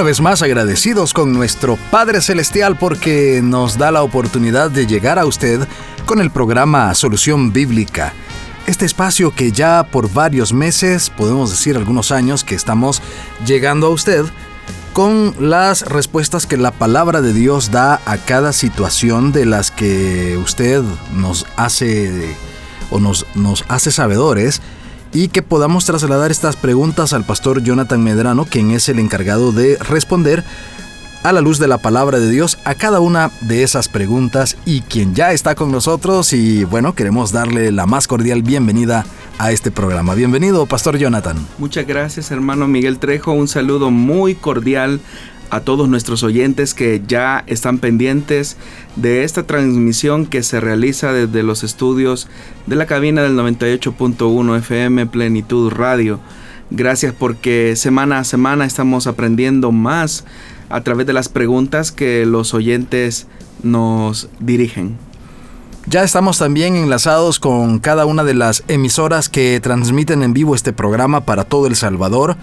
Una vez más agradecidos con nuestro Padre Celestial porque nos da la oportunidad de llegar a usted con el programa Solución Bíblica. Este espacio que ya por varios meses, podemos decir algunos años, que estamos llegando a usted con las respuestas que la palabra de Dios da a cada situación de las que usted nos hace o nos, nos hace sabedores y que podamos trasladar estas preguntas al pastor Jonathan Medrano, quien es el encargado de responder a la luz de la palabra de Dios a cada una de esas preguntas y quien ya está con nosotros y bueno, queremos darle la más cordial bienvenida a este programa. Bienvenido, Pastor Jonathan. Muchas gracias, hermano Miguel Trejo. Un saludo muy cordial a todos nuestros oyentes que ya están pendientes de esta transmisión que se realiza desde los estudios de la cabina del 98.1 FM Plenitud Radio. Gracias porque semana a semana estamos aprendiendo más a través de las preguntas que los oyentes nos dirigen. Ya estamos también enlazados con cada una de las emisoras que transmiten en vivo este programa para todo El Salvador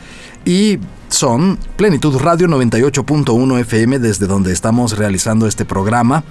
y son Plenitud Radio 98.1 FM desde donde estamos realizando este programa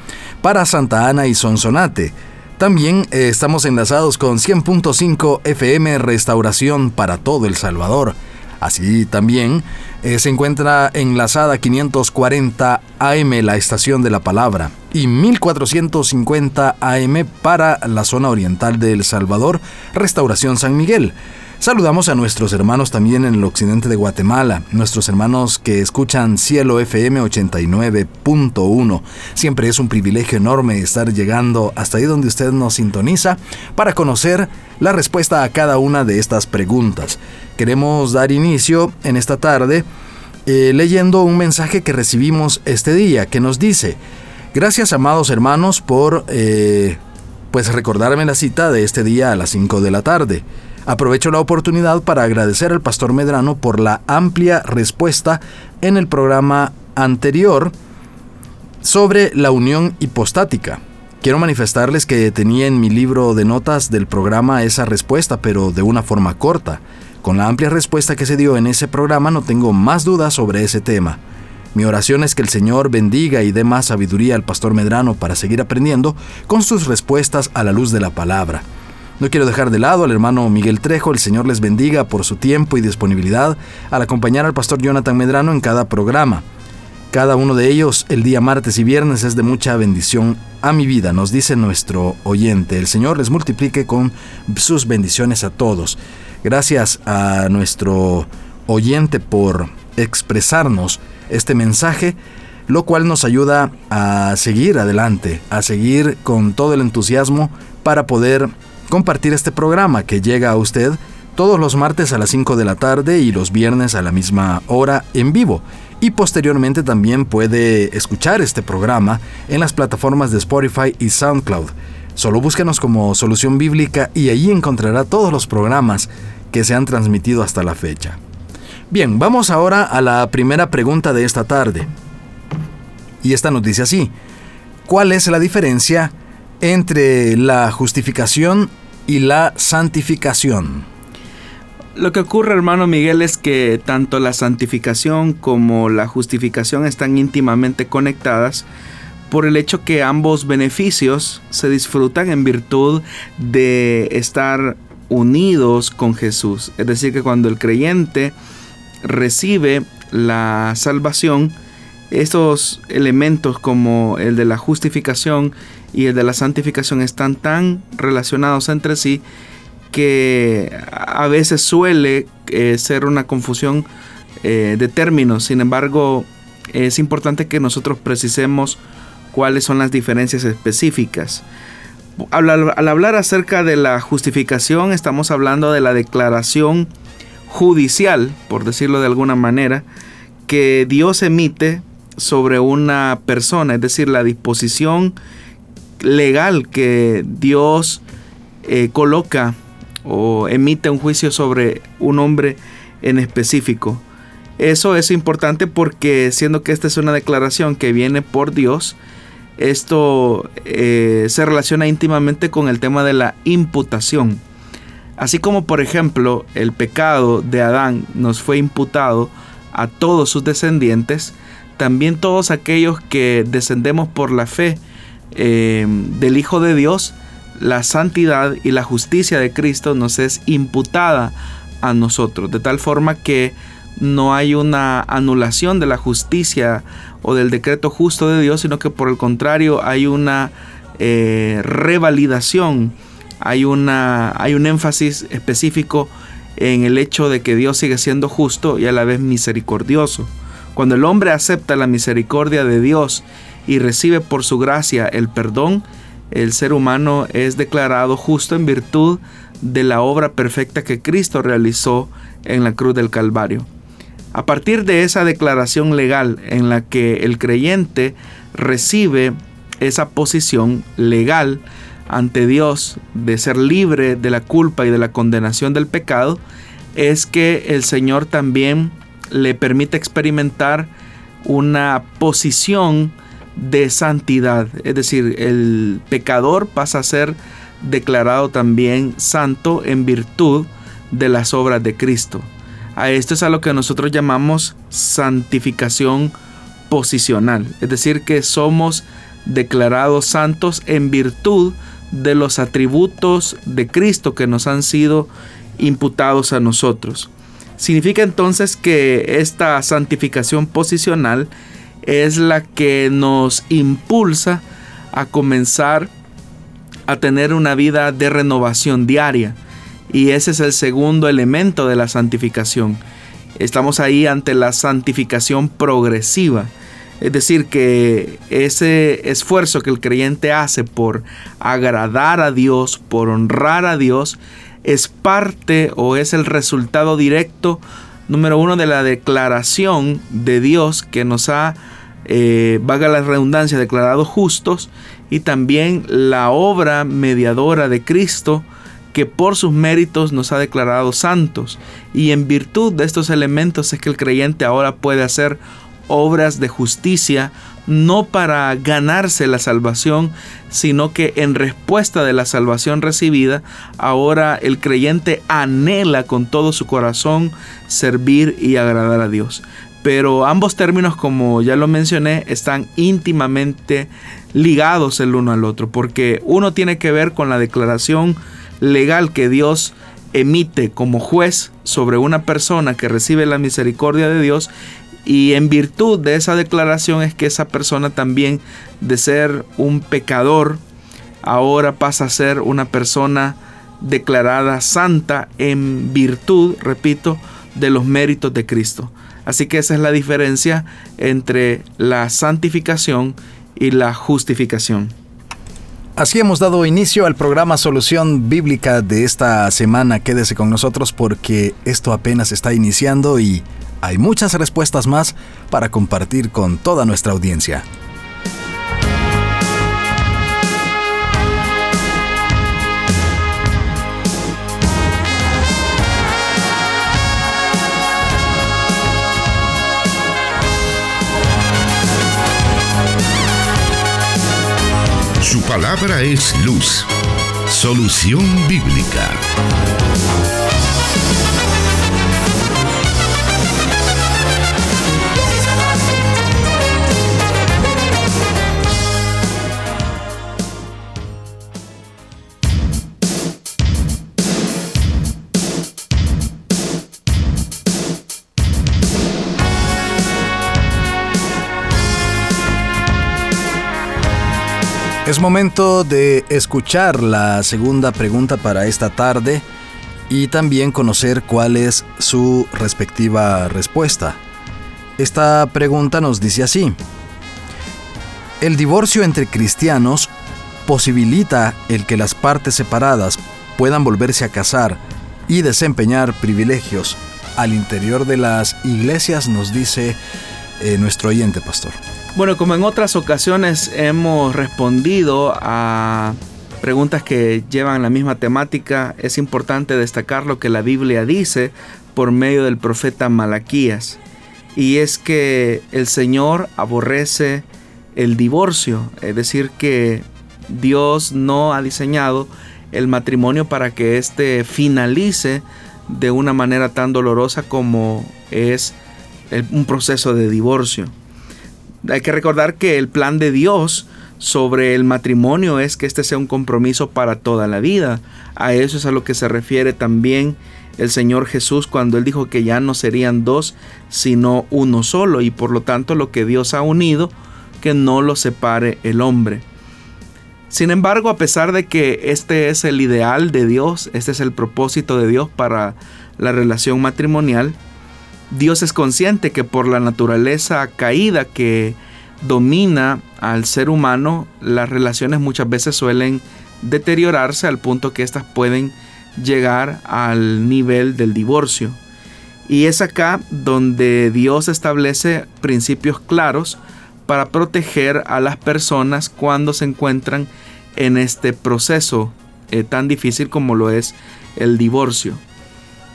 para Santa Ana y Sonsonate. También eh, estamos enlazados con 100.5 FM Restauración para todo El Salvador. Así también eh, se encuentra enlazada 540 AM la estación de la palabra y 1450 AM para la zona oriental de El Salvador, Restauración San Miguel. Saludamos a nuestros hermanos también en el occidente de Guatemala, nuestros hermanos que escuchan Cielo FM 89.1. Siempre es un privilegio enorme estar llegando hasta ahí donde usted nos sintoniza para conocer la respuesta a cada una de estas preguntas. Queremos dar inicio en esta tarde eh, leyendo un mensaje que recibimos este día que nos dice, gracias amados hermanos por eh, pues recordarme la cita de este día a las 5 de la tarde. Aprovecho la oportunidad para agradecer al pastor Medrano por la amplia respuesta en el programa anterior sobre la unión hipostática. Quiero manifestarles que tenía en mi libro de notas del programa esa respuesta, pero de una forma corta. Con la amplia respuesta que se dio en ese programa no tengo más dudas sobre ese tema. Mi oración es que el Señor bendiga y dé más sabiduría al pastor Medrano para seguir aprendiendo con sus respuestas a la luz de la palabra. No quiero dejar de lado al hermano Miguel Trejo, el Señor les bendiga por su tiempo y disponibilidad al acompañar al pastor Jonathan Medrano en cada programa. Cada uno de ellos el día martes y viernes es de mucha bendición a mi vida, nos dice nuestro oyente. El Señor les multiplique con sus bendiciones a todos. Gracias a nuestro oyente por expresarnos este mensaje, lo cual nos ayuda a seguir adelante, a seguir con todo el entusiasmo para poder compartir este programa que llega a usted todos los martes a las 5 de la tarde y los viernes a la misma hora en vivo. Y posteriormente también puede escuchar este programa en las plataformas de Spotify y SoundCloud. Solo búsquenos como Solución Bíblica y allí encontrará todos los programas que se han transmitido hasta la fecha. Bien, vamos ahora a la primera pregunta de esta tarde. Y esta nos dice así, ¿cuál es la diferencia entre la justificación y la santificación? Lo que ocurre, hermano Miguel, es que tanto la santificación como la justificación están íntimamente conectadas por el hecho que ambos beneficios se disfrutan en virtud de estar unidos con Jesús. Es decir, que cuando el creyente recibe la salvación, estos elementos como el de la justificación y el de la santificación están tan relacionados entre sí que a veces suele eh, ser una confusión eh, de términos. Sin embargo, es importante que nosotros precisemos cuáles son las diferencias específicas. Al, al hablar acerca de la justificación, estamos hablando de la declaración judicial, por decirlo de alguna manera, que Dios emite sobre una persona, es decir, la disposición legal que Dios eh, coloca o emite un juicio sobre un hombre en específico. Eso es importante porque siendo que esta es una declaración que viene por Dios, esto eh, se relaciona íntimamente con el tema de la imputación. Así como por ejemplo el pecado de Adán nos fue imputado a todos sus descendientes, también todos aquellos que descendemos por la fe eh, del Hijo de Dios, la santidad y la justicia de Cristo nos es imputada a nosotros, de tal forma que no hay una anulación de la justicia o del decreto justo de Dios, sino que por el contrario hay una eh, revalidación, hay, una, hay un énfasis específico en el hecho de que Dios sigue siendo justo y a la vez misericordioso. Cuando el hombre acepta la misericordia de Dios y recibe por su gracia el perdón, el ser humano es declarado justo en virtud de la obra perfecta que Cristo realizó en la cruz del Calvario. A partir de esa declaración legal en la que el creyente recibe esa posición legal ante Dios de ser libre de la culpa y de la condenación del pecado, es que el Señor también le permite experimentar una posición de santidad. Es decir, el pecador pasa a ser declarado también santo en virtud de las obras de Cristo. A esto es a lo que nosotros llamamos santificación posicional, es decir, que somos declarados santos en virtud de los atributos de Cristo que nos han sido imputados a nosotros. Significa entonces que esta santificación posicional es la que nos impulsa a comenzar a tener una vida de renovación diaria, y ese es el segundo elemento de la santificación. Estamos ahí ante la santificación progresiva. Es decir, que ese esfuerzo que el creyente hace por agradar a Dios, por honrar a Dios, es parte o es el resultado directo, número uno, de la declaración de Dios que nos ha, eh, vaga la redundancia, declarado justos, y también la obra mediadora de Cristo, que por sus méritos nos ha declarado santos. Y en virtud de estos elementos es que el creyente ahora puede hacer obras de justicia, no para ganarse la salvación, sino que en respuesta de la salvación recibida, ahora el creyente anhela con todo su corazón servir y agradar a Dios. Pero ambos términos, como ya lo mencioné, están íntimamente ligados el uno al otro, porque uno tiene que ver con la declaración legal que Dios emite como juez sobre una persona que recibe la misericordia de Dios y en virtud de esa declaración es que esa persona también de ser un pecador ahora pasa a ser una persona declarada santa en virtud, repito, de los méritos de Cristo. Así que esa es la diferencia entre la santificación y la justificación. Así hemos dado inicio al programa Solución Bíblica de esta semana. Quédese con nosotros porque esto apenas está iniciando y hay muchas respuestas más para compartir con toda nuestra audiencia. Su palabra es luz. Solución bíblica. Es momento de escuchar la segunda pregunta para esta tarde y también conocer cuál es su respectiva respuesta. Esta pregunta nos dice así. ¿El divorcio entre cristianos posibilita el que las partes separadas puedan volverse a casar y desempeñar privilegios al interior de las iglesias, nos dice eh, nuestro oyente, pastor. Bueno, como en otras ocasiones hemos respondido a preguntas que llevan la misma temática, es importante destacar lo que la Biblia dice por medio del profeta Malaquías. Y es que el Señor aborrece el divorcio, es decir, que Dios no ha diseñado el matrimonio para que éste finalice de una manera tan dolorosa como es un proceso de divorcio. Hay que recordar que el plan de Dios sobre el matrimonio es que este sea un compromiso para toda la vida. A eso es a lo que se refiere también el Señor Jesús cuando Él dijo que ya no serían dos, sino uno solo. Y por lo tanto lo que Dios ha unido, que no lo separe el hombre. Sin embargo, a pesar de que este es el ideal de Dios, este es el propósito de Dios para la relación matrimonial, Dios es consciente que por la naturaleza caída que domina al ser humano, las relaciones muchas veces suelen deteriorarse al punto que éstas pueden llegar al nivel del divorcio. Y es acá donde Dios establece principios claros para proteger a las personas cuando se encuentran en este proceso eh, tan difícil como lo es el divorcio.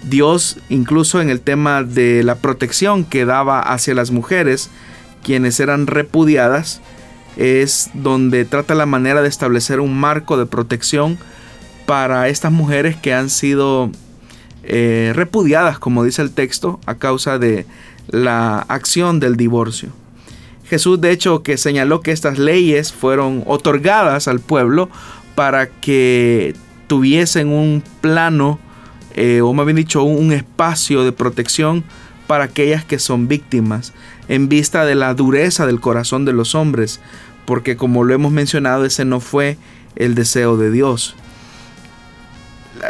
Dios incluso en el tema de la protección que daba hacia las mujeres, quienes eran repudiadas, es donde trata la manera de establecer un marco de protección para estas mujeres que han sido eh, repudiadas, como dice el texto, a causa de la acción del divorcio. Jesús de hecho que señaló que estas leyes fueron otorgadas al pueblo para que tuviesen un plano eh, o me habían dicho, un espacio de protección para aquellas que son víctimas, en vista de la dureza del corazón de los hombres, porque como lo hemos mencionado, ese no fue el deseo de Dios.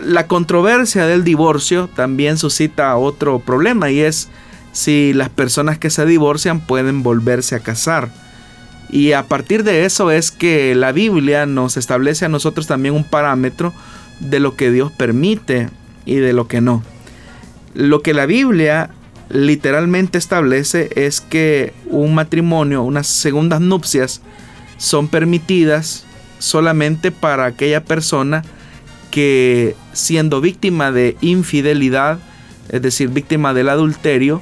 La controversia del divorcio también suscita otro problema y es si las personas que se divorcian pueden volverse a casar. Y a partir de eso es que la Biblia nos establece a nosotros también un parámetro de lo que Dios permite y de lo que no. Lo que la Biblia literalmente establece es que un matrimonio, unas segundas nupcias, son permitidas solamente para aquella persona que siendo víctima de infidelidad, es decir, víctima del adulterio,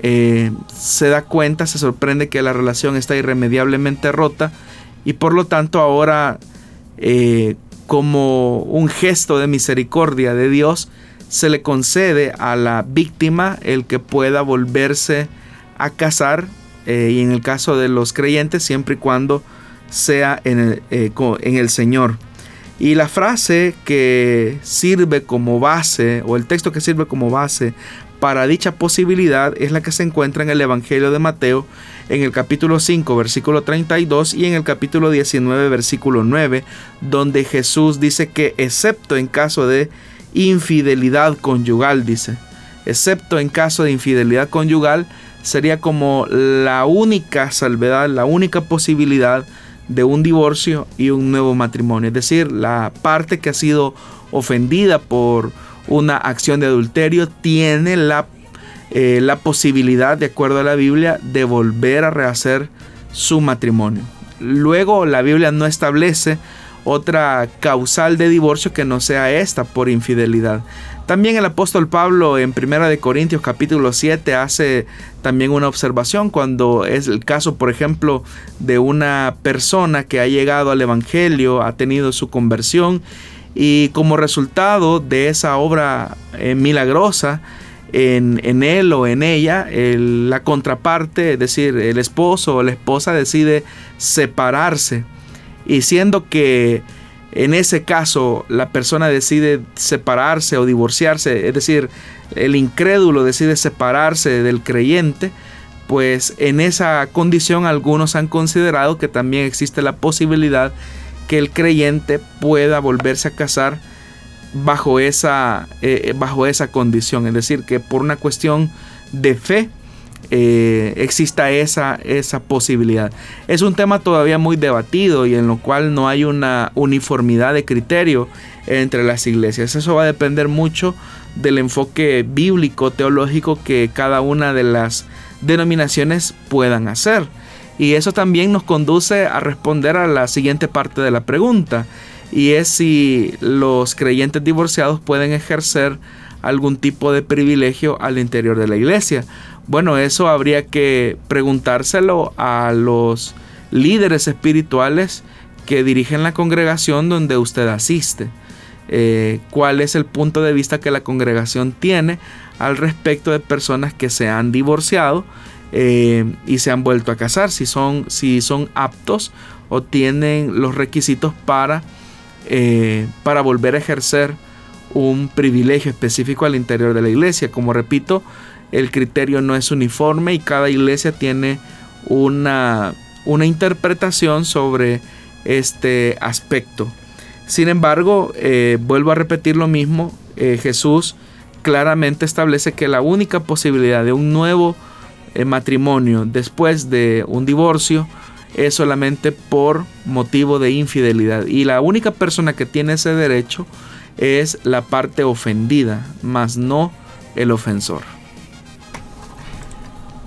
eh, se da cuenta, se sorprende que la relación está irremediablemente rota y por lo tanto ahora eh, como un gesto de misericordia de Dios, se le concede a la víctima el que pueda volverse a casar eh, y en el caso de los creyentes siempre y cuando sea en el, eh, en el Señor. Y la frase que sirve como base, o el texto que sirve como base para dicha posibilidad es la que se encuentra en el Evangelio de Mateo en el capítulo 5 versículo 32 y en el capítulo 19 versículo 9 donde Jesús dice que excepto en caso de infidelidad conyugal dice excepto en caso de infidelidad conyugal sería como la única salvedad la única posibilidad de un divorcio y un nuevo matrimonio. Es decir la parte que ha sido ofendida por una acción de adulterio tiene la, eh, la posibilidad, de acuerdo a la Biblia, de volver a rehacer su matrimonio. Luego la Biblia no establece otra causal de divorcio que no sea esta por infidelidad. También el apóstol Pablo en 1 de Corintios capítulo 7 hace también una observación cuando es el caso, por ejemplo, de una persona que ha llegado al evangelio, ha tenido su conversión y como resultado de esa obra eh, milagrosa en, él o en ella, la contraparte, es decir, el esposo o la esposa decide separarse. Y siendo que en ese caso la persona decide separarse o divorciarse, es decir, el incrédulo decide separarse del creyente, pues en esa condición algunos han considerado que también existe la posibilidad que el creyente pueda volverse a casar bajo esa, eh, bajo esa condición. Es decir, que por una cuestión de fe eh, exista esa, esa posibilidad. Es un tema todavía muy debatido y en lo cual no hay una uniformidad de criterio entre las iglesias. Eso va a depender mucho del enfoque bíblico, teológico que cada una de las denominaciones puedan hacer. Y eso también nos conduce a responder a la siguiente parte de la pregunta, y es si los creyentes divorciados pueden ejercer algún tipo de privilegio al interior de la iglesia. Bueno, eso habría que preguntárselo a los líderes espirituales que dirigen la congregación donde usted asiste. Eh, cuál es el punto de vista que la congregación tiene al respecto de personas que se han divorciado eh, y se han vuelto a casar, si son, si son aptos o tienen los requisitos para, eh, para volver a ejercer un privilegio específico al interior de la iglesia. Como repito, el criterio no es uniforme y cada iglesia tiene una, una interpretación sobre este aspecto. Sin embargo, eh, vuelvo a repetir lo mismo, Jesús claramente establece que la única posibilidad de un nuevo eh, matrimonio después de un divorcio es solamente por motivo de infidelidad. Y la única persona que tiene ese derecho es la parte ofendida, más no el ofensor.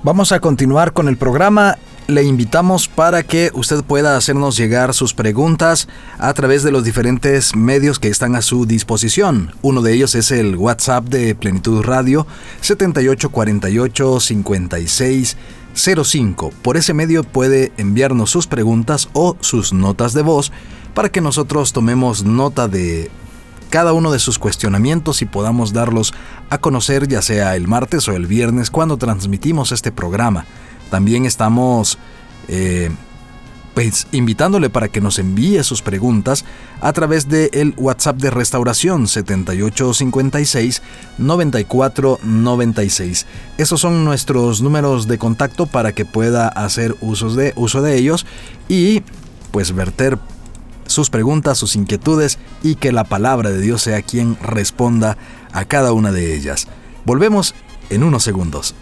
Vamos a continuar con el programa. Le invitamos para que usted pueda hacernos llegar sus preguntas a través de los diferentes medios que están a su disposición. Uno de ellos es el WhatsApp de Plenitud Radio 7848 5605. Por ese medio puede enviarnos sus preguntas o sus notas de voz para que nosotros tomemos nota de cada uno de sus cuestionamientos y podamos darlos a conocer ya sea el martes o el viernes cuando transmitimos este programa. También estamos eh, pues, invitándole para que nos envíe sus preguntas a través del el WhatsApp de Restauración 7856 9496. Esos son nuestros números de contacto para que pueda hacer usos de, uso de ellos y pues verter sus preguntas, sus inquietudes y que la palabra de Dios sea quien responda a cada una de ellas. Volvemos en unos segundos.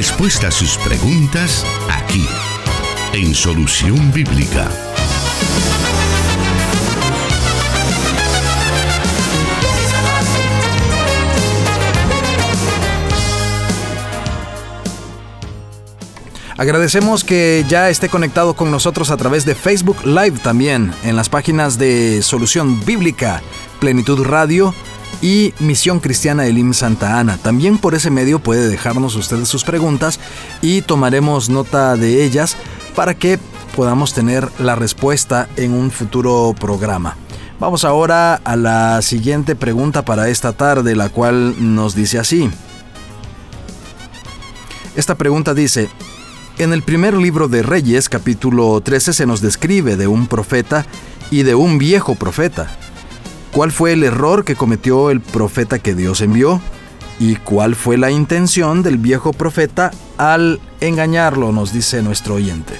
Respuesta a sus preguntas aquí, en Solución Bíblica. Agradecemos que ya esté conectado con nosotros a través de Facebook Live también, en las páginas de Solución Bíblica, Plenitud Radio y Misión Cristiana Elim Santa Ana. También por ese medio puede dejarnos ustedes sus preguntas y tomaremos nota de ellas para que podamos tener la respuesta en un futuro programa. Vamos ahora a la siguiente pregunta para esta tarde, la cual nos dice así. Esta pregunta dice, en el primer libro de Reyes, capítulo 13, se nos describe de un profeta y de un viejo profeta. ¿Cuál fue el error que cometió el profeta que Dios envió? ¿Y cuál fue la intención del viejo profeta al engañarlo? Nos dice nuestro oyente.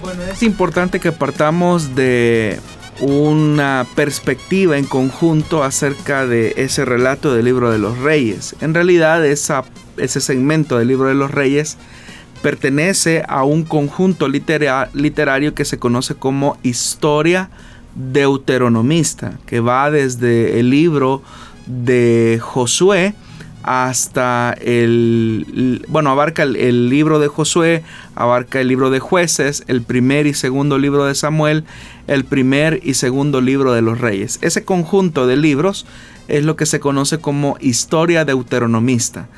Bueno, es importante que partamos de una perspectiva en conjunto acerca de ese relato del libro de los reyes. En realidad, ese segmento del libro de los reyes pertenece a un conjunto literario que se conoce como historia deuteronomista, que va desde el libro de Josué hasta el, bueno, abarca el, libro de Josué, abarca el libro de jueces, el primer y segundo libro de Samuel, el primer y segundo libro de los reyes. Ese conjunto de libros es lo que se conoce como historia deuteronomista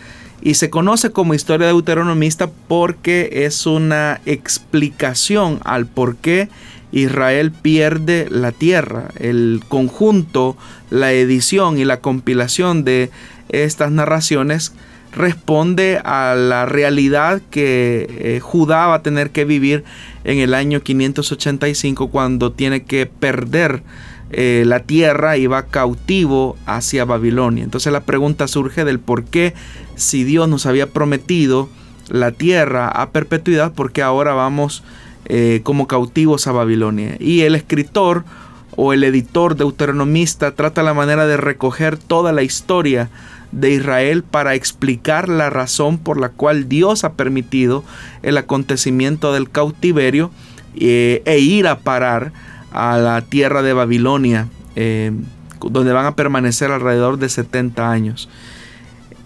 y se conoce como historia deuteronomista porque es una explicación al por qué Israel pierde la tierra. El conjunto, la edición y la compilación de estas narraciones responde a la realidad que eh, Judá va a tener que vivir en el año 585 cuando tiene que perder eh, la tierra y va cautivo hacia Babilonia. Entonces la pregunta surge del por qué si Dios nos había prometido la tierra a perpetuidad, ¿por qué ahora vamos eh, como cautivos a Babilonia? Y el escritor o el editor deuteronomista trata la manera de recoger toda la historia de Israel para explicar la razón por la cual Dios ha permitido el acontecimiento del cautiverio eh, e ir a parar a la tierra de Babilonia, eh, donde van a permanecer alrededor de 70 años.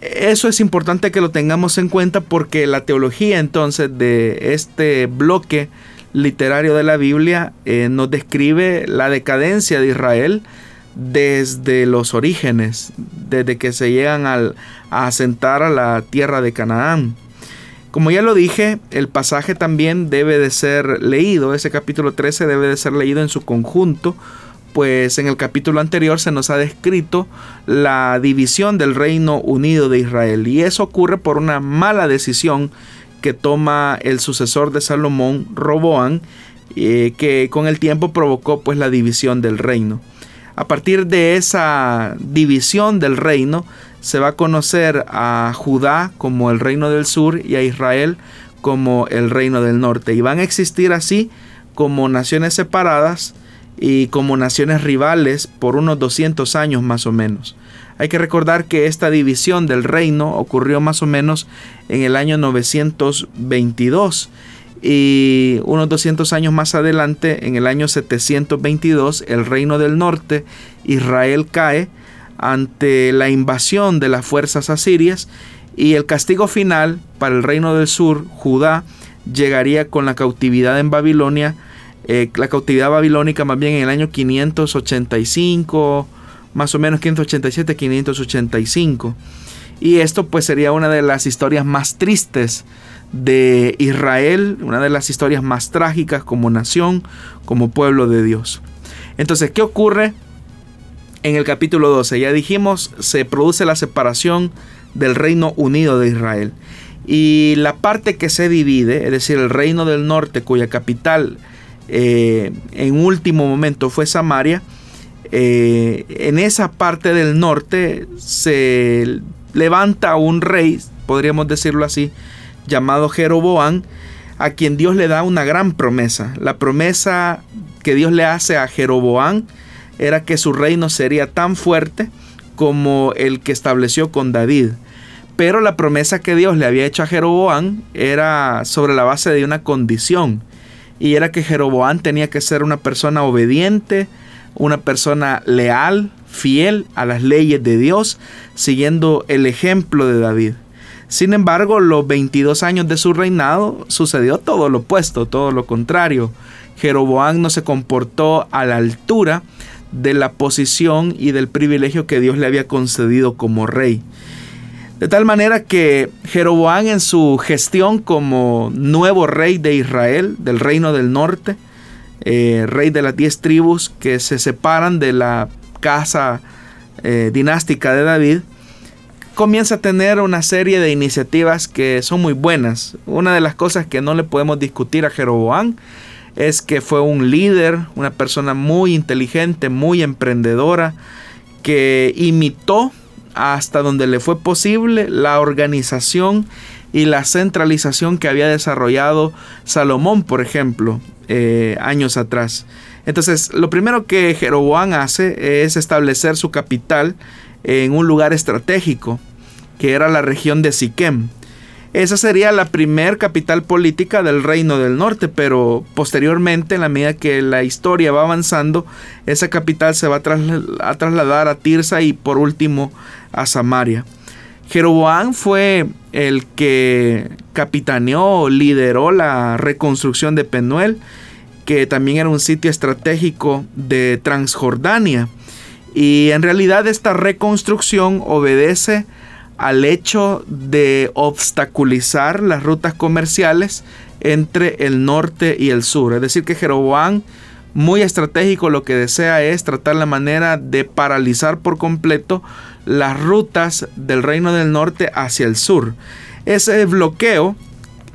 Eso es importante que lo tengamos en cuenta porque la teología entonces de este bloque literario de la Biblia eh, nos describe la decadencia de Israel desde los orígenes, desde que se llegan a asentar a la tierra de Canaán. Como ya lo dije, el pasaje también debe de ser leído, ese capítulo 13 debe de ser leído en su conjunto, pues en el capítulo anterior se nos ha descrito la división del reino unido de Israel y eso ocurre por una mala decisión que toma el sucesor de Salomón, Roboán, eh, que con el tiempo provocó pues la división del reino. A partir de esa división del reino, se va a conocer a Judá como el reino del sur y a Israel como el reino del norte. Y van a existir así como naciones separadas y como naciones rivales por unos 200 años más o menos. Hay que recordar que esta división del reino ocurrió más o menos en el año 922 y unos 200 años más adelante, en el año 722, el reino del norte, Israel cae ante la invasión de las fuerzas asirias y el castigo final para el reino del sur, Judá, llegaría con la cautividad en Babilonia, eh, la cautividad babilónica más bien en el año 585, más o menos 587, 585. Y esto pues sería una de las historias más tristes de Israel, una de las historias más trágicas como nación, como pueblo de Dios. Entonces, ¿qué ocurre en el capítulo 12? Ya dijimos, se produce la separación del reino unido de Israel. Y la parte que se divide, es decir, el reino del norte, cuya capital eh, en último momento fue Samaria, eh, en esa parte del norte se levanta un rey, podríamos decirlo así, llamado Jeroboam, a quien Dios le da una gran promesa. La promesa que Dios le hace a Jeroboam era que su reino sería tan fuerte como el que estableció con David. Pero la promesa que Dios le había hecho a Jeroboam era sobre la base de una condición. Y era que Jeroboam tenía que ser una persona obediente, una persona leal, fiel a las leyes de Dios, siguiendo el ejemplo de David. Sin embargo, los 22 años de su reinado sucedió todo lo opuesto, todo lo contrario. Jeroboam no se comportó a la altura de la posición y del privilegio que Dios le había concedido como rey. De tal manera que Jeroboam en su gestión como nuevo rey de Israel, del reino del norte, eh, rey de las diez tribus que se separan de la casa eh, dinástica de David, comienza a tener una serie de iniciativas que son muy buenas. Una de las cosas que no le podemos discutir a Jeroboam es que fue un líder, una persona muy inteligente, muy emprendedora, que imitó hasta donde le fue posible la organización y la centralización que había desarrollado Salomón, por ejemplo, eh, años atrás. Entonces, lo primero que Jeroboam hace es establecer su capital en un lugar estratégico, que era la región de Siquem. Esa sería la primer capital política del reino del norte, pero posteriormente, en la medida que la historia va avanzando, esa capital se va a, a trasladar a Tirsa y por último a Samaria. Jeroboam fue el que capitaneó, lideró la reconstrucción de Penuel, que también era un sitio estratégico de Transjordania. Y en realidad esta reconstrucción obedece al hecho de obstaculizar las rutas comerciales entre el norte y el sur. Es decir, que Jeroboam, muy estratégico, lo que desea es tratar la manera de paralizar por completo las rutas del reino del norte hacia el sur. Ese bloqueo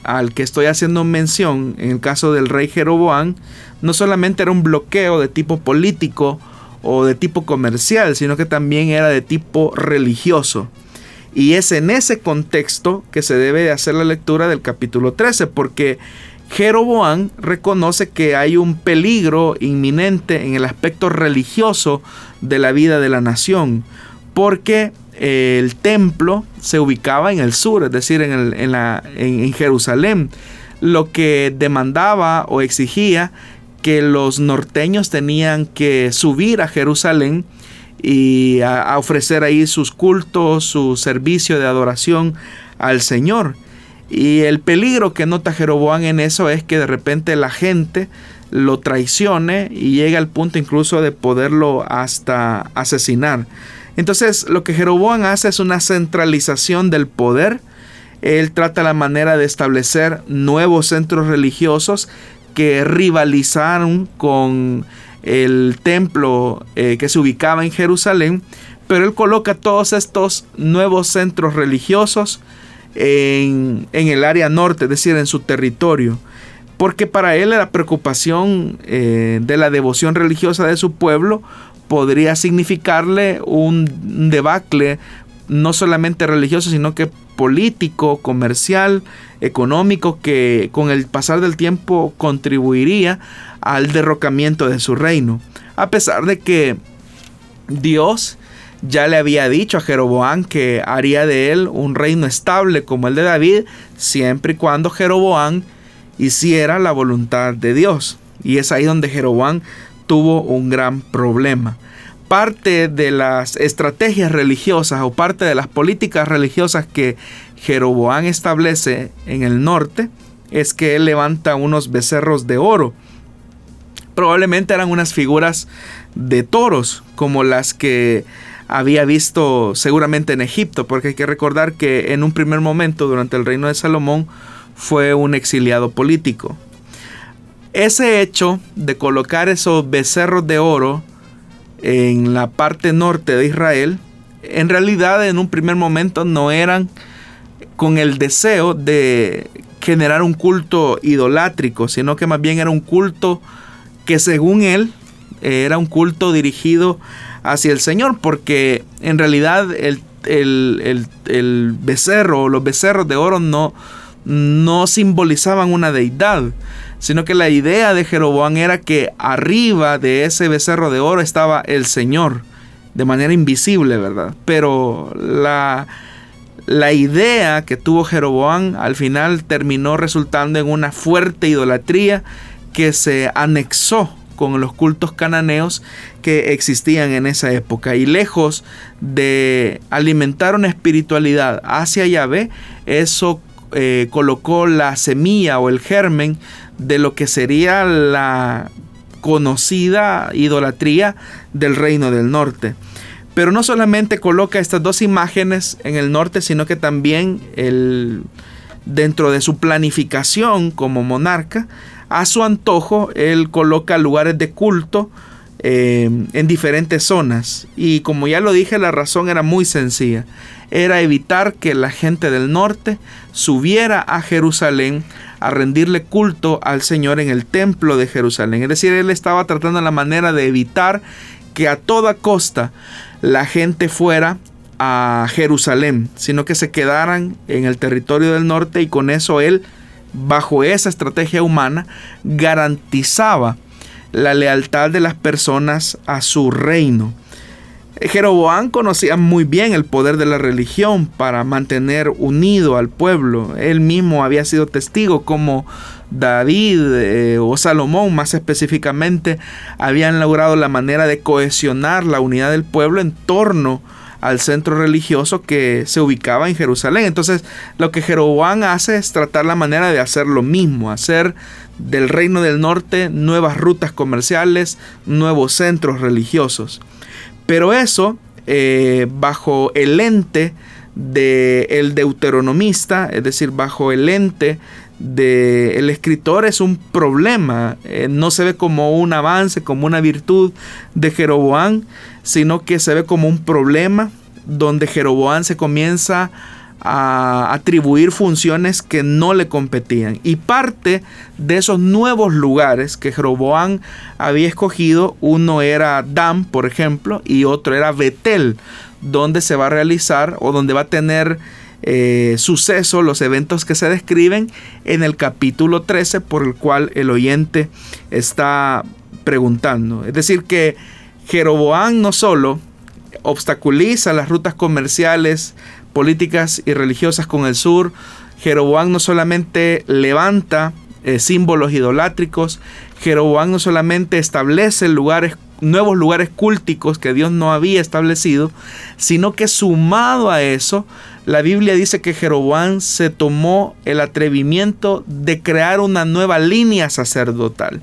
al que estoy haciendo mención en el caso del rey Jeroboam no solamente era un bloqueo de tipo político o de tipo comercial, sino que también era de tipo religioso. Y es en ese contexto que se debe hacer la lectura del capítulo 13, porque Jeroboam reconoce que hay un peligro inminente en el aspecto religioso de la vida de la nación, porque eh, el templo se ubicaba en el sur, es decir, en, Jerusalén, lo que demandaba o exigía que los norteños tenían que subir a Jerusalén y ofrecer ahí sus cultos, su servicio de adoración al Señor. Y el peligro que nota Jeroboam en eso es que de repente la gente lo traicione y llega al punto incluso de poderlo hasta asesinar. Entonces lo que Jeroboam hace es una centralización del poder. Él trata la manera de establecer nuevos centros religiosos que rivalizaron con el templo eh, que se ubicaba en Jerusalén, pero él coloca todos estos nuevos centros religiosos en, el área norte, es decir, en su territorio, porque para él la preocupación eh, de la devoción religiosa de su pueblo podría significarle un debacle no solamente religioso, sino que político, comercial, económico, que con el pasar del tiempo contribuiría al derrocamiento de su reino. A pesar de que Dios ya le había dicho a Jeroboam que haría de él un reino estable como el de David, siempre y cuando Jeroboam hiciera la voluntad de Dios. Y es ahí donde Jeroboam tuvo un gran problema. Parte de las estrategias religiosas o parte de las políticas religiosas que Jeroboam establece en el norte es que él levanta unos becerros de oro probablemente eran unas figuras de toros, como las que había visto seguramente en Egipto, porque hay que recordar que en un primer momento durante el reino de Salomón fue un exiliado político. Ese hecho de colocar esos becerros de oro en la parte norte de Israel, en realidad en un primer momento no eran con el deseo de generar un culto idolátrico, sino que más bien era un culto que según él era un culto dirigido hacia el Señor, porque en realidad el, el, becerro o los becerros de oro no, no simbolizaban una deidad, sino que la idea de Jeroboam era que arriba de ese becerro de oro estaba el Señor, de manera invisible, ¿verdad? Pero la, la idea que tuvo Jeroboam al final terminó resultando en una fuerte idolatría que se anexó con los cultos cananeos que existían en esa época. Y lejos de alimentar una espiritualidad hacia Yahvé, eso eh, colocó la semilla o el germen de lo que sería la conocida idolatría del reino del norte. Pero no solamente coloca estas dos imágenes en el norte, sino que también el, dentro de su planificación como monarca, a su antojo, él coloca lugares de culto eh, en diferentes zonas. Y como ya lo dije, la razón era muy sencilla. Era evitar que la gente del norte subiera a Jerusalén a rendirle culto al Señor en el templo de Jerusalén. Es decir, él estaba tratando la manera de evitar que a toda costa la gente fuera a Jerusalén, sino que se quedaran en el territorio del norte y con eso él bajo esa estrategia humana, garantizaba la lealtad de las personas a su reino. Jeroboam conocía muy bien el poder de la religión para mantener unido al pueblo. Él mismo había sido testigo como David eh, o Salomón más específicamente habían logrado la manera de cohesionar la unidad del pueblo en torno a al centro religioso que se ubicaba en Jerusalén. Entonces, lo que Jeroboam hace es tratar la manera de hacer lo mismo, hacer del reino del norte nuevas rutas comerciales, nuevos centros religiosos. Pero eso, eh, bajo el ente del deuteronomista, es decir, bajo el ente del escritor es un problema, eh, no se ve como un avance, como una virtud de Jeroboam, sino que se ve como un problema donde Jeroboam se comienza a atribuir funciones que no le competían. Y parte de esos nuevos lugares que Jeroboam había escogido, uno era Dan, por ejemplo, y otro era Betel, donde se va a realizar o donde va a tener eh, suceso, los eventos que se describen en el capítulo 13 por el cual el oyente está preguntando. Es decir, que Jeroboam no solo obstaculiza las rutas comerciales, políticas y religiosas con el sur, Jeroboam no solamente levanta eh, símbolos idolátricos, Jeroboam no solamente establece lugares nuevos lugares cúlticos que Dios no había establecido, sino que sumado a eso, la Biblia dice que Jeroboam se tomó el atrevimiento de crear una nueva línea sacerdotal.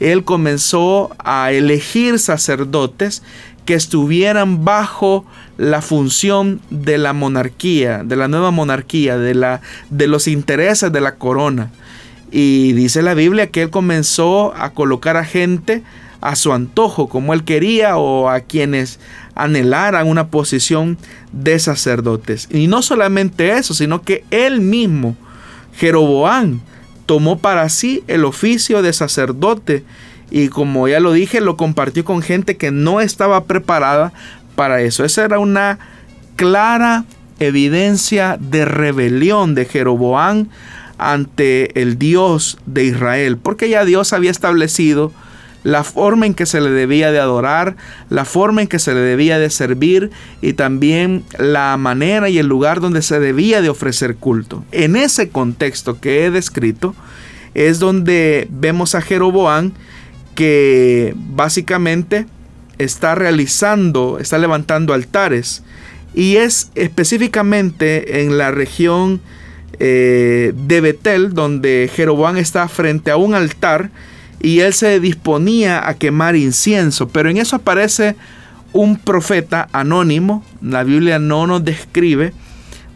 Él comenzó a elegir sacerdotes que estuvieran bajo la función de la monarquía, de la nueva monarquía, de, la, de los intereses de la corona. Y dice la Biblia que él comenzó a colocar a gente a su antojo, como él quería, o a quienes anhelaran una posición de sacerdotes. Y no solamente eso, sino que él mismo, Jeroboán, tomó para sí el oficio de sacerdote y como ya lo dije, lo compartió con gente que no estaba preparada para eso. Esa era una clara evidencia de rebelión de Jeroboán ante el Dios de Israel, porque ya Dios había establecido la forma en que se le debía de adorar, la forma en que se le debía de servir y también la manera y el lugar donde se debía de ofrecer culto. En ese contexto que he descrito es donde vemos a Jeroboán que básicamente está realizando, está levantando altares y es específicamente en la región eh, de Betel donde Jeroboán está frente a un altar y él se disponía a quemar incienso. Pero en eso aparece un profeta anónimo. La Biblia no nos describe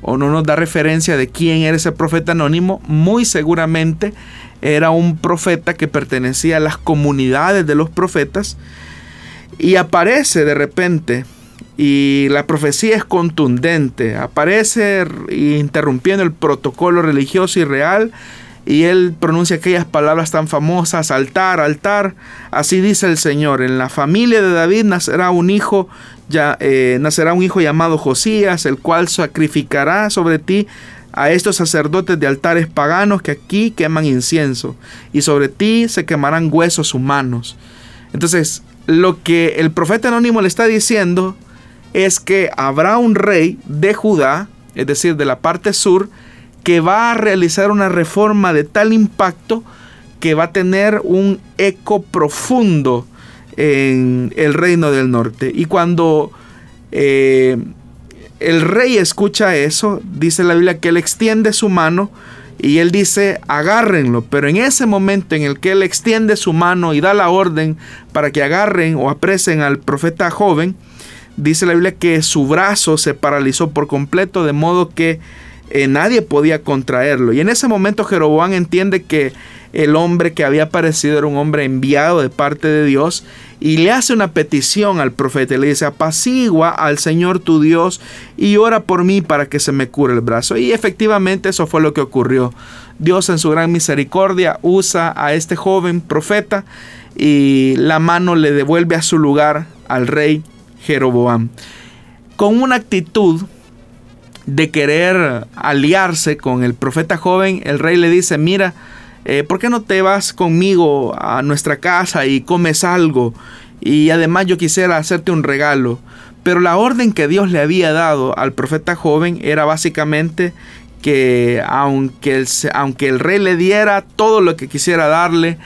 o no nos da referencia de quién era ese profeta anónimo. Muy seguramente era un profeta que pertenecía a las comunidades de los profetas. Y aparece de repente y la profecía es contundente. Aparece interrumpiendo el protocolo religioso y real y él pronuncia aquellas palabras tan famosas, altar, altar. Así dice el Señor, en la familia de David nacerá un hijo, ya, eh, nacerá un hijo llamado Josías, el cual sacrificará sobre ti a estos sacerdotes de altares paganos que aquí queman incienso, y sobre ti se quemarán huesos humanos. Entonces, lo que el profeta anónimo le está diciendo es que habrá un rey de Judá, es decir, de la parte sur, que va a realizar una reforma de tal impacto que va a tener un eco profundo en el reino del norte. Y cuando eh, el rey escucha eso, dice la Biblia que él extiende su mano y él dice, agárrenlo. Pero en ese momento en el que él extiende su mano y da la orden para que agarren o apresen al profeta joven, dice la Biblia que su brazo se paralizó por completo, de modo que eh, nadie podía contraerlo. Y en ese momento Jeroboam entiende que el hombre que había aparecido era un hombre enviado de parte de Dios y le hace una petición al profeta. Le dice, apacigua al Señor tu Dios y ora por mí para que se me cure el brazo. Y efectivamente eso fue lo que ocurrió. Dios en su gran misericordia usa a este joven profeta y la mano le devuelve a su lugar al rey Jeroboam. Con una actitud de querer aliarse con el profeta joven, el rey le dice, mira, eh, ¿por qué no te vas conmigo a nuestra casa y comes algo? Y además yo quisiera hacerte un regalo. Pero la orden que Dios le había dado al profeta joven era básicamente que aunque aunque el rey le diera todo lo que quisiera darle,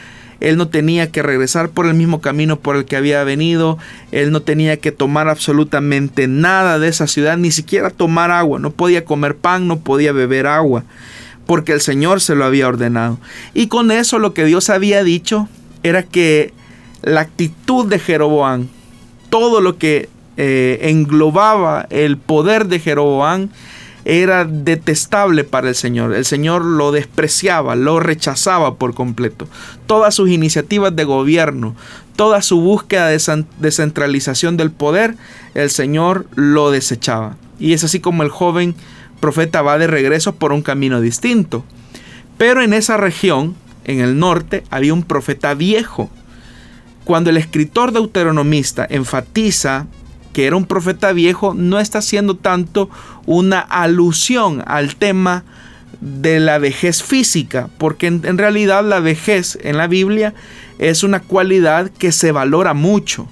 él no tenía que regresar por el mismo camino por el que había venido, él no tenía que tomar absolutamente nada de esa ciudad, ni siquiera tomar agua, no podía comer pan, no podía beber agua, porque el Señor se lo había ordenado. Y con eso lo que Dios había dicho era que la actitud de Jeroboam, todo lo que eh, englobaba el poder de Jeroboam, era detestable para el Señor. El Señor lo despreciaba, lo rechazaba por completo. Todas sus iniciativas de gobierno, toda su búsqueda de descentralización del poder, el Señor lo desechaba. Y es así como el joven profeta va de regreso por un camino distinto. Pero en esa región, en el norte, había un profeta viejo. Cuando el escritor deuteronomista enfatiza que era un profeta viejo, no está haciendo tanto una alusión al tema de la vejez física, porque en, realidad la vejez en la Biblia es una cualidad que se valora mucho.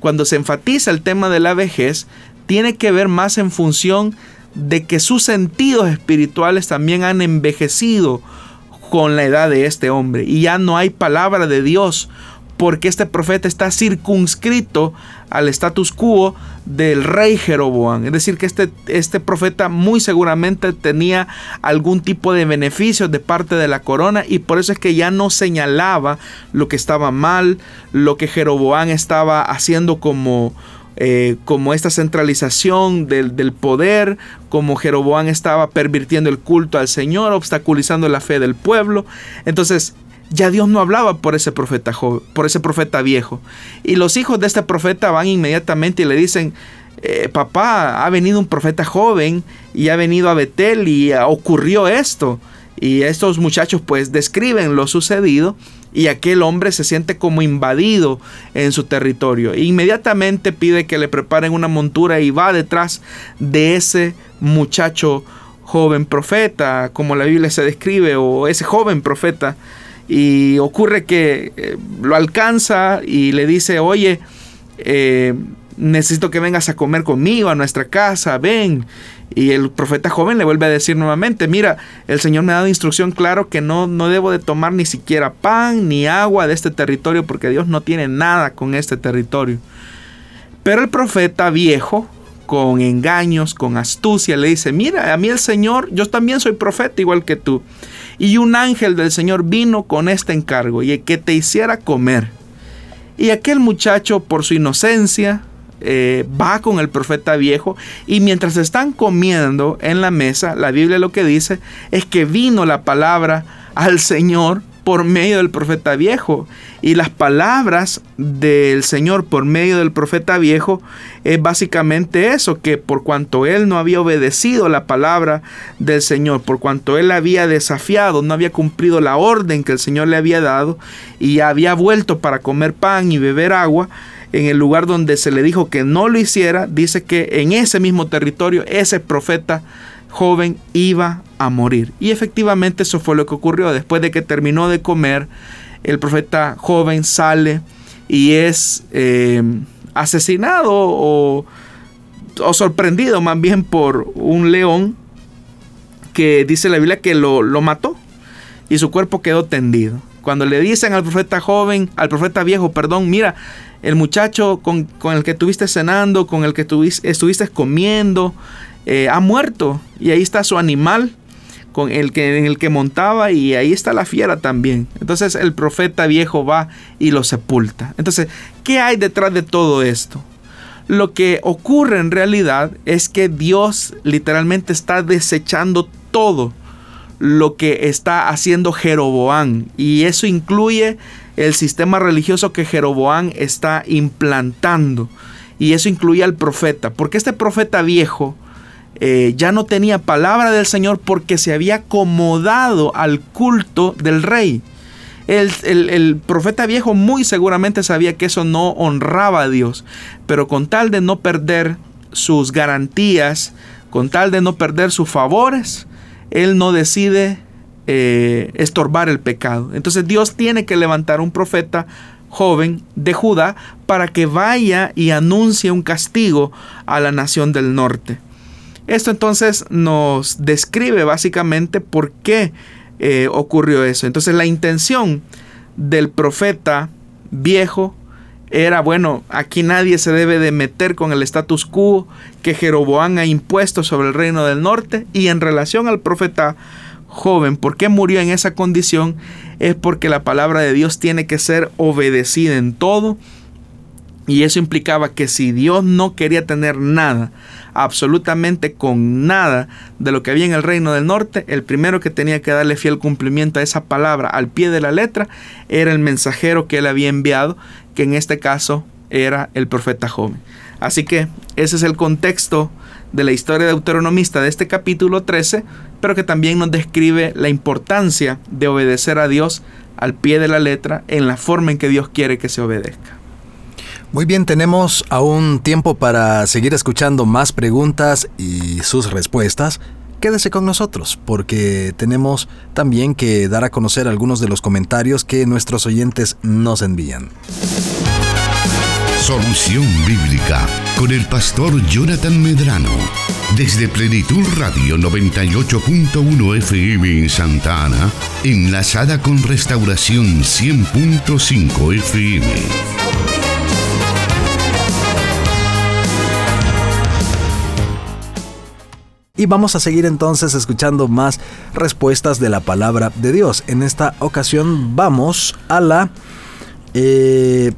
Cuando se enfatiza el tema de la vejez, tiene que ver más en función de que sus sentidos espirituales también han envejecido con la edad de este hombre y ya no hay palabra de Dios porque este profeta está circunscrito al status quo del rey Jeroboam. Es decir, que este, este profeta muy seguramente tenía algún tipo de beneficio de parte de la corona y por eso es que ya no señalaba lo que estaba mal, lo que Jeroboam estaba haciendo como, eh, como esta centralización del, del, poder, como Jeroboam estaba pervirtiendo el culto al Señor, obstaculizando la fe del pueblo. Entonces, ya Dios no hablaba por ese profeta joven, por ese profeta viejo. Y los hijos de este profeta van inmediatamente y le dicen, eh, papá, ha venido un profeta joven y ha venido a Betel y ocurrió esto. Y estos muchachos pues describen lo sucedido y aquel hombre se siente como invadido en su territorio. E inmediatamente pide que le preparen una montura y va detrás de ese muchacho joven profeta, como la Biblia se describe, o ese joven profeta y ocurre que eh, lo alcanza y le dice, oye, eh, necesito que vengas a comer conmigo a nuestra casa, ven. Y el profeta joven le vuelve a decir nuevamente, mira, el Señor me ha dado instrucción claro que no, no debo de tomar ni siquiera pan ni agua de este territorio porque Dios no tiene nada con este territorio. Pero el profeta viejo, con engaños, con astucia, le dice, mira, a mí el Señor, yo también soy profeta igual que tú. Y un ángel del Señor vino con este encargo y que te hiciera comer. Y aquel muchacho, por su inocencia, eh, va con el profeta viejo y mientras están comiendo en la mesa, la Biblia lo que dice es que vino la palabra al Señor por medio del profeta viejo. Y las palabras del Señor por medio del profeta viejo es básicamente eso, que por cuanto él no había obedecido la palabra del Señor, por cuanto él había desafiado, no había cumplido la orden que el Señor le había dado y había vuelto para comer pan y beber agua, en el lugar donde se le dijo que no lo hiciera, dice que en ese mismo territorio ese profeta joven iba a morir. Y efectivamente eso fue lo que ocurrió. Después de que terminó de comer, el profeta joven sale y es eh, asesinado o, sorprendido más bien por un león que dice la Biblia que lo, lo mató y su cuerpo quedó tendido. Cuando le dicen al profeta joven, al profeta viejo, perdón, mira, el muchacho con, con el que estuviste cenando, con el que estuviste comiendo, eh, ha muerto y ahí está su animal el que, en el que montaba y ahí está la fiera también. Entonces el profeta viejo va y lo sepulta. Entonces, ¿qué hay detrás de todo esto? Lo que ocurre en realidad es que Dios literalmente está desechando todo lo que está haciendo Jeroboán y eso incluye el sistema religioso que Jeroboán está implantando y eso incluye al profeta, porque este profeta viejo eh, ya no tenía palabra del Señor porque se había acomodado al culto del rey. El, profeta viejo muy seguramente sabía que eso no honraba a Dios, pero con tal de no perder sus garantías, con tal de no perder sus favores, él no decide eh, estorbar el pecado. Entonces Dios tiene que levantar un profeta joven de Judá para que vaya y anuncie un castigo a la nación del norte. Esto entonces nos describe básicamente por qué eh, ocurrió eso. Entonces la intención del profeta viejo era, bueno, aquí nadie se debe de meter con el status quo que Jeroboam ha impuesto sobre el reino del norte. Y en relación al profeta joven, ¿por qué murió en esa condición? Es porque la palabra de Dios tiene que ser obedecida en todo. Y eso implicaba que si Dios no quería tener nada absolutamente con nada de lo que había en el reino del norte, el primero que tenía que darle fiel cumplimiento a esa palabra al pie de la letra era el mensajero que él había enviado, que en este caso era el profeta joven. Así que ese es el contexto de la historia deuteronomista de este capítulo 13, pero que también nos describe la importancia de obedecer a Dios al pie de la letra en la forma en que Dios quiere que se obedezca. Muy bien, tenemos aún tiempo para seguir escuchando más preguntas y sus respuestas. Quédese con nosotros porque tenemos también que dar a conocer algunos de los comentarios que nuestros oyentes nos envían. Solución Bíblica con el pastor Jonathan Medrano. Desde Plenitud Radio 98.1 FM en Santa Ana, enlazada con Restauración 100.5 FM. Y vamos a seguir entonces escuchando más respuestas de la palabra de Dios. En esta ocasión vamos a la eh,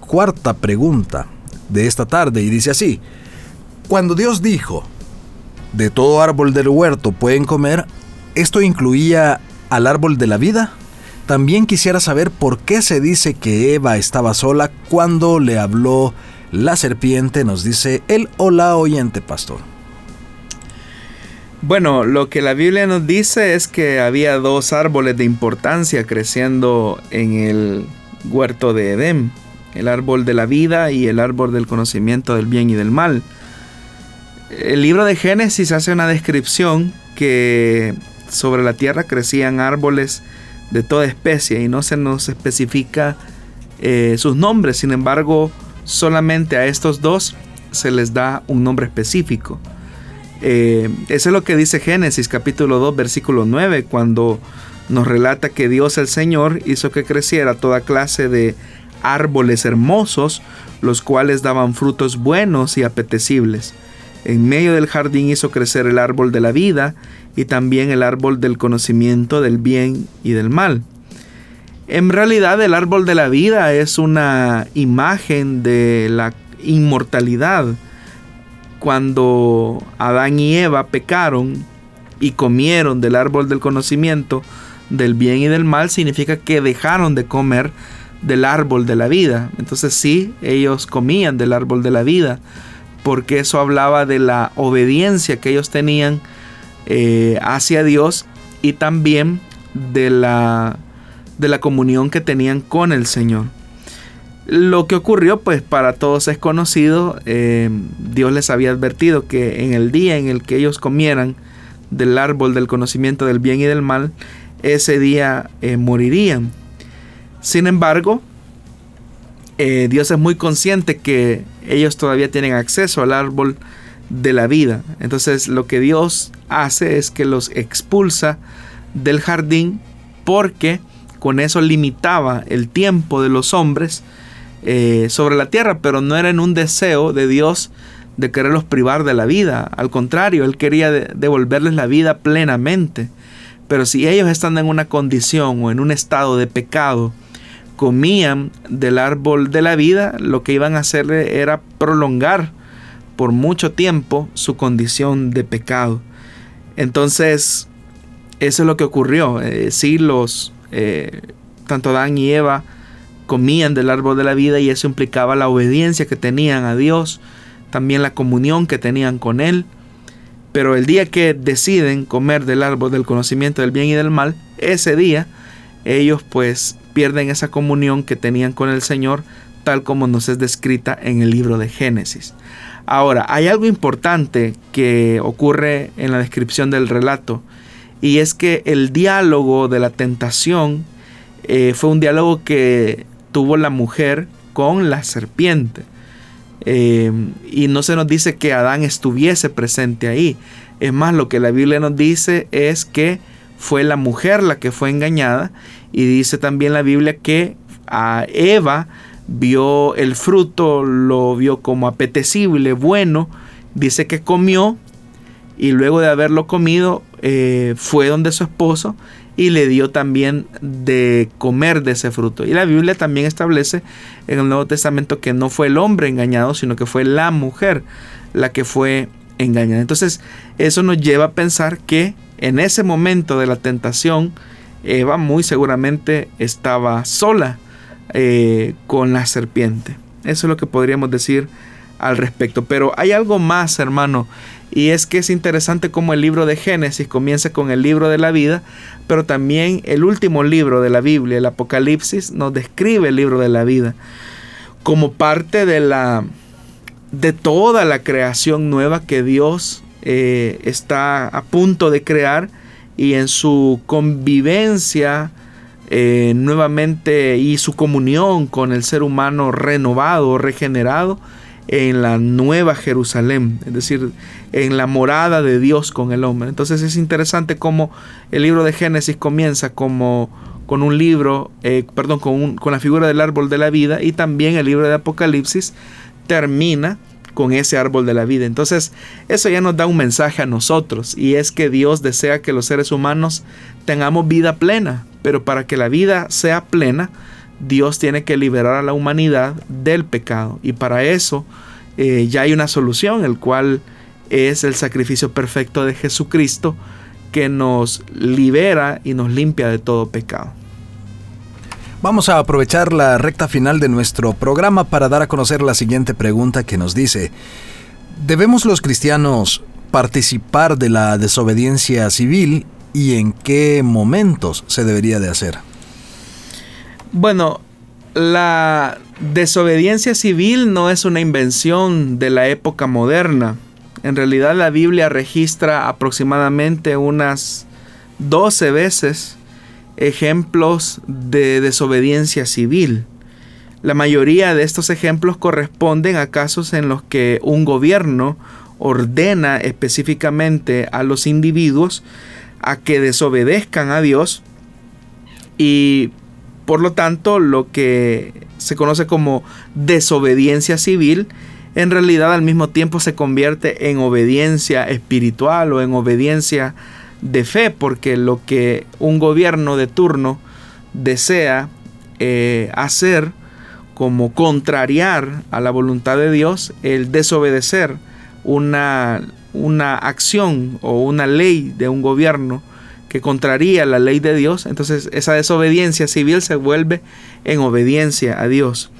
cuarta pregunta de esta tarde y dice así, cuando Dios dijo, de todo árbol del huerto pueden comer, ¿esto incluía al árbol de la vida? También quisiera saber por qué se dice que Eva estaba sola cuando le habló la serpiente, nos dice el hola oyente pastor. Bueno, lo que la Biblia nos dice es que había dos árboles de importancia creciendo en el huerto de Edén, el árbol de la vida y el árbol del conocimiento del bien y del mal. El libro de Génesis hace una descripción que sobre la tierra crecían árboles de toda especie y no se nos especifica eh, sus nombres, sin embargo solamente a estos dos se les da un nombre específico. Eh, eso es lo que dice Génesis capítulo 2 versículo 9 cuando nos relata que Dios el Señor hizo que creciera toda clase de árboles hermosos, los cuales daban frutos buenos y apetecibles. En medio del jardín hizo crecer el árbol de la vida y también el árbol del conocimiento del bien y del mal. En realidad el árbol de la vida es una imagen de la inmortalidad cuando Adán y Eva pecaron y comieron del árbol del conocimiento del bien y del mal, significa que dejaron de comer del árbol de la vida. Entonces sí, ellos comían del árbol de la vida, porque eso hablaba de la obediencia que ellos tenían eh, hacia Dios y también de la, de la comunión que tenían con el Señor. Lo que ocurrió, pues para todos es conocido, eh, Dios les había advertido que en el día en el que ellos comieran del árbol del conocimiento del bien y del mal, ese día eh, morirían. Sin embargo, eh, Dios es muy consciente que ellos todavía tienen acceso al árbol de la vida. Entonces lo que Dios hace es que los expulsa del jardín porque con eso limitaba el tiempo de los hombres eh, sobre la tierra, pero no era en un deseo de Dios de quererlos privar de la vida. Al contrario, Él quería devolverles la vida plenamente. Pero si ellos están en una condición o en un estado de pecado, comían del árbol de la vida, lo que iban a hacer era prolongar por mucho tiempo su condición de pecado. Entonces, eso es lo que ocurrió. Eh, los, eh, tanto Adán y Eva, comían del árbol de la vida y eso implicaba la obediencia que tenían a Dios, también la comunión que tenían con Él. Pero el día que deciden comer del árbol del conocimiento del bien y del mal, ese día ellos pues pierden esa comunión que tenían con el Señor, tal como nos es descrita en el libro de Génesis. Ahora, hay algo importante que ocurre en la descripción del relato, y es que el diálogo de la tentación eh, fue un diálogo que tuvo la mujer con la serpiente. Eh, y no se nos dice que Adán estuviese presente ahí. Es más, lo que la Biblia nos dice es que fue la mujer la que fue engañada. Y dice también la Biblia que a Eva vio el fruto, lo vio como apetecible, bueno. Dice que comió y luego de haberlo comido eh, fue donde su esposo y le dio también de comer de ese fruto. Y la Biblia también establece en el Nuevo Testamento que no fue el hombre engañado, sino que fue la mujer la que fue engañada. Entonces eso nos lleva a pensar que en ese momento de la tentación, Eva muy seguramente estaba sola eh, con la serpiente. Eso es lo que podríamos decir al respecto. Pero hay algo más, hermano, y es que es interesante cómo el libro de Génesis comienza con el libro de la vida, pero también el último libro de la Biblia, el Apocalipsis, nos describe el libro de la vida como parte de la de toda la creación nueva que Dios eh, está a punto de crear y en su convivencia eh, nuevamente y su comunión con el ser humano renovado, regenerado, en la nueva Jerusalén, es decir, en la morada de Dios con el hombre. Entonces es interesante cómo el libro de Génesis comienza como con un libro, eh, perdón, con, con la figura del árbol de la vida y también el libro de Apocalipsis termina con ese árbol de la vida. Entonces, eso ya nos da un mensaje a nosotros y es que Dios desea que los seres humanos tengamos vida plena, pero para que la vida sea plena, Dios tiene que liberar a la humanidad del pecado y para eso eh, ya hay una solución, el cual es el sacrificio perfecto de Jesucristo que nos libera y nos limpia de todo pecado. Vamos a aprovechar la recta final de nuestro programa para dar a conocer la siguiente pregunta que nos dice, ¿debemos los cristianos participar de la desobediencia civil y en qué momentos se debería de hacer? Bueno, la desobediencia civil no es una invención de la época moderna. En realidad la Biblia registra aproximadamente unas 12 veces ejemplos de desobediencia civil. La mayoría de estos ejemplos corresponden a casos en los que un gobierno ordena específicamente a los individuos a que desobedezcan a Dios y por lo tanto lo que se conoce como desobediencia civil en realidad al mismo tiempo se convierte en obediencia espiritual o en obediencia de fe, porque lo que un gobierno de turno desea eh, hacer como contrariar a la voluntad de Dios, el desobedecer una, una acción o una ley de un gobierno que contraría la ley de Dios, entonces esa desobediencia civil se vuelve en obediencia a Dios.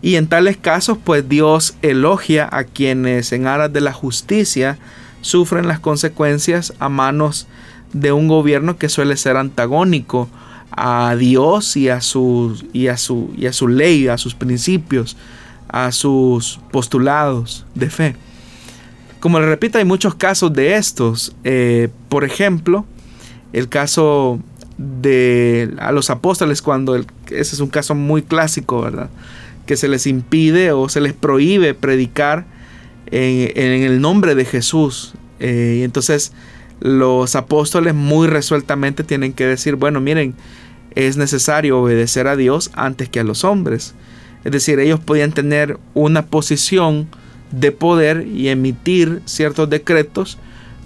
Y en tales casos, pues Dios elogia a quienes en aras de la justicia sufren las consecuencias a manos de un gobierno que suele ser antagónico a Dios y a su, y a su, y a ley, a sus principios, a sus postulados de fe. Como le repito, hay muchos casos de estos. Eh, por ejemplo, el caso de a los apóstoles cuando ese es un caso muy clásico, ¿verdad? Que se les impide o se les prohíbe predicar en, el nombre de Jesús. Eh, y entonces los apóstoles muy resueltamente tienen que decir, bueno, miren, es necesario obedecer a Dios antes que a los hombres. Es decir, ellos podían tener una posición de poder y emitir ciertos decretos,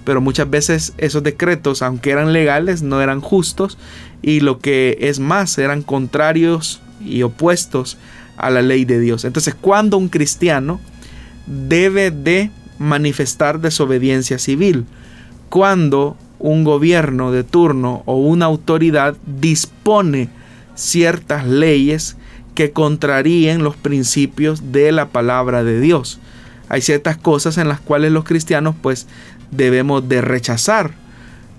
pero muchas veces esos decretos, aunque eran legales, no eran justos y lo que es más, eran contrarios y opuestos a la ley de Dios. Entonces, cuando un cristiano debe de manifestar desobediencia civil, cuando un gobierno de turno o una autoridad dispone ciertas leyes que contraríen los principios de la palabra de Dios. Hay ciertas cosas en las cuales los cristianos pues debemos de rechazar.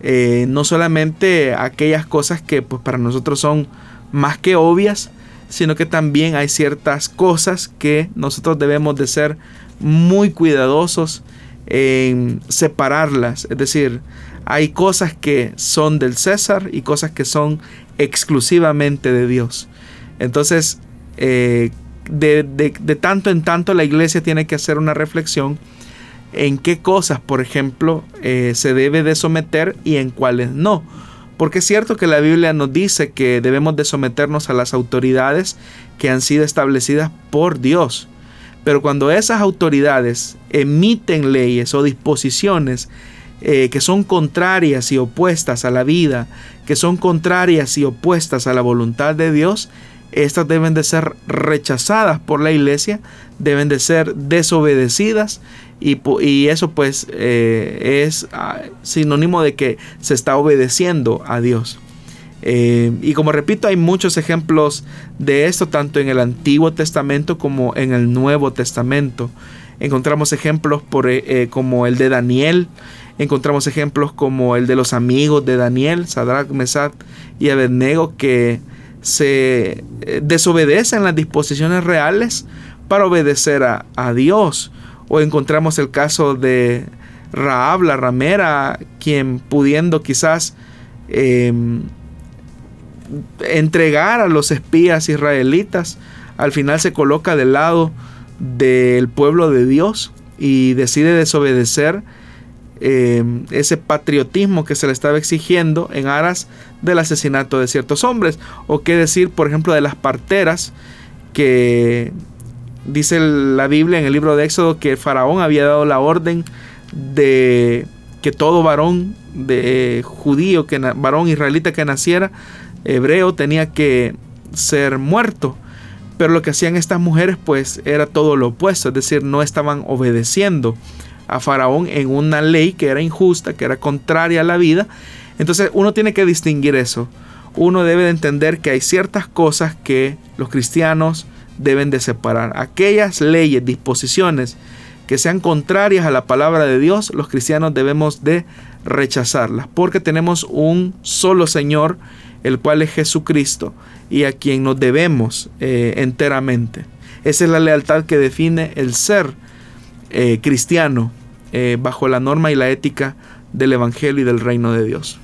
Eh, no solamente aquellas cosas que pues para nosotros son más que obvias, sino que también hay ciertas cosas que nosotros debemos de ser muy cuidadosos en separarlas. Es decir, hay cosas que son del César y cosas que son exclusivamente de Dios. Entonces, eh, de, tanto en tanto la iglesia tiene que hacer una reflexión en qué cosas, por ejemplo, eh, se debe de someter y en cuáles no. Porque es cierto que la Biblia nos dice que debemos de someternos a las autoridades que han sido establecidas por Dios. Pero cuando esas autoridades emiten leyes o disposiciones eh, que son contrarias y opuestas a la vida, que son contrarias y opuestas a la voluntad de Dios, estas deben de ser rechazadas por la iglesia, deben de ser desobedecidas y, eso pues eh, es ah, sinónimo de que se está obedeciendo a Dios. Eh, y como repito, hay muchos ejemplos de esto, tanto en el Antiguo Testamento como en el Nuevo Testamento. Encontramos ejemplos eh, como el de Daniel, encontramos ejemplos como el de los amigos de Daniel, Sadrach, Mesach y Abednego, que se desobedecen las disposiciones reales para obedecer a, Dios. O encontramos el caso de Raab, la ramera, quien pudiendo quizás entregar a los espías israelitas, al final se coloca del lado del pueblo de Dios y decide desobedecer eh, ese patriotismo que se le estaba exigiendo en aras del asesinato de ciertos hombres. O qué decir, por ejemplo, de las parteras que dice la Biblia en el libro de Éxodo que faraón había dado la orden de que todo varón de judío, que varón israelita que naciera hebreo tenía que ser muerto. Pero lo que hacían estas mujeres pues era todo lo opuesto, es decir, no estaban obedeciendo a Faraón en una ley que era injusta, que era contraria a la vida. Entonces uno tiene que distinguir eso. Uno debe de entender que hay ciertas cosas que los cristianos deben de separar. Aquellas leyes, disposiciones que sean contrarias a la palabra de Dios, los cristianos debemos de rechazarlas, porque tenemos un solo Señor, el cual es Jesucristo, y a quien nos debemos eh, enteramente. Esa es la lealtad que define el ser eh, cristiano eh, bajo la norma y la ética del Evangelio y del reino de Dios.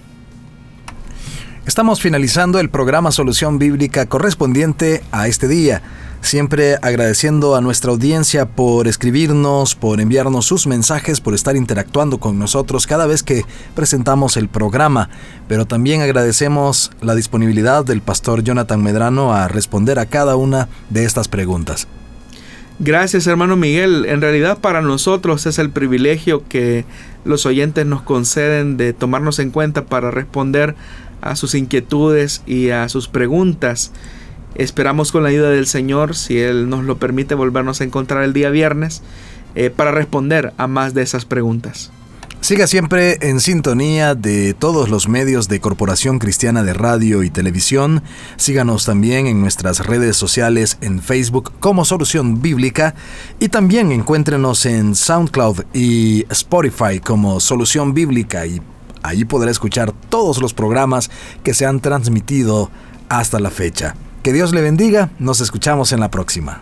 Estamos finalizando el programa Solución Bíblica correspondiente a este día. Siempre agradeciendo a nuestra audiencia por escribirnos, por enviarnos sus mensajes, por estar interactuando con nosotros cada vez que presentamos el programa. Pero también agradecemos la disponibilidad del pastor Jonathan Medrano a responder a cada una de estas preguntas. Gracias hermano Miguel. En realidad para nosotros es el privilegio que los oyentes nos conceden de tomarnos en cuenta para responder a sus inquietudes y a sus preguntas. Esperamos con la ayuda del Señor, si Él nos lo permite, volvernos a encontrar el día viernes eh, para responder a más de esas preguntas. Siga siempre en sintonía de todos los medios de Corporación Cristiana de Radio y Televisión. Síganos también en nuestras redes sociales en Facebook como Solución Bíblica y también encuéntrenos en SoundCloud y Spotify como Solución Bíblica y Allí podrá escuchar todos los programas que se han transmitido hasta la fecha. Que Dios le bendiga, nos escuchamos en la próxima.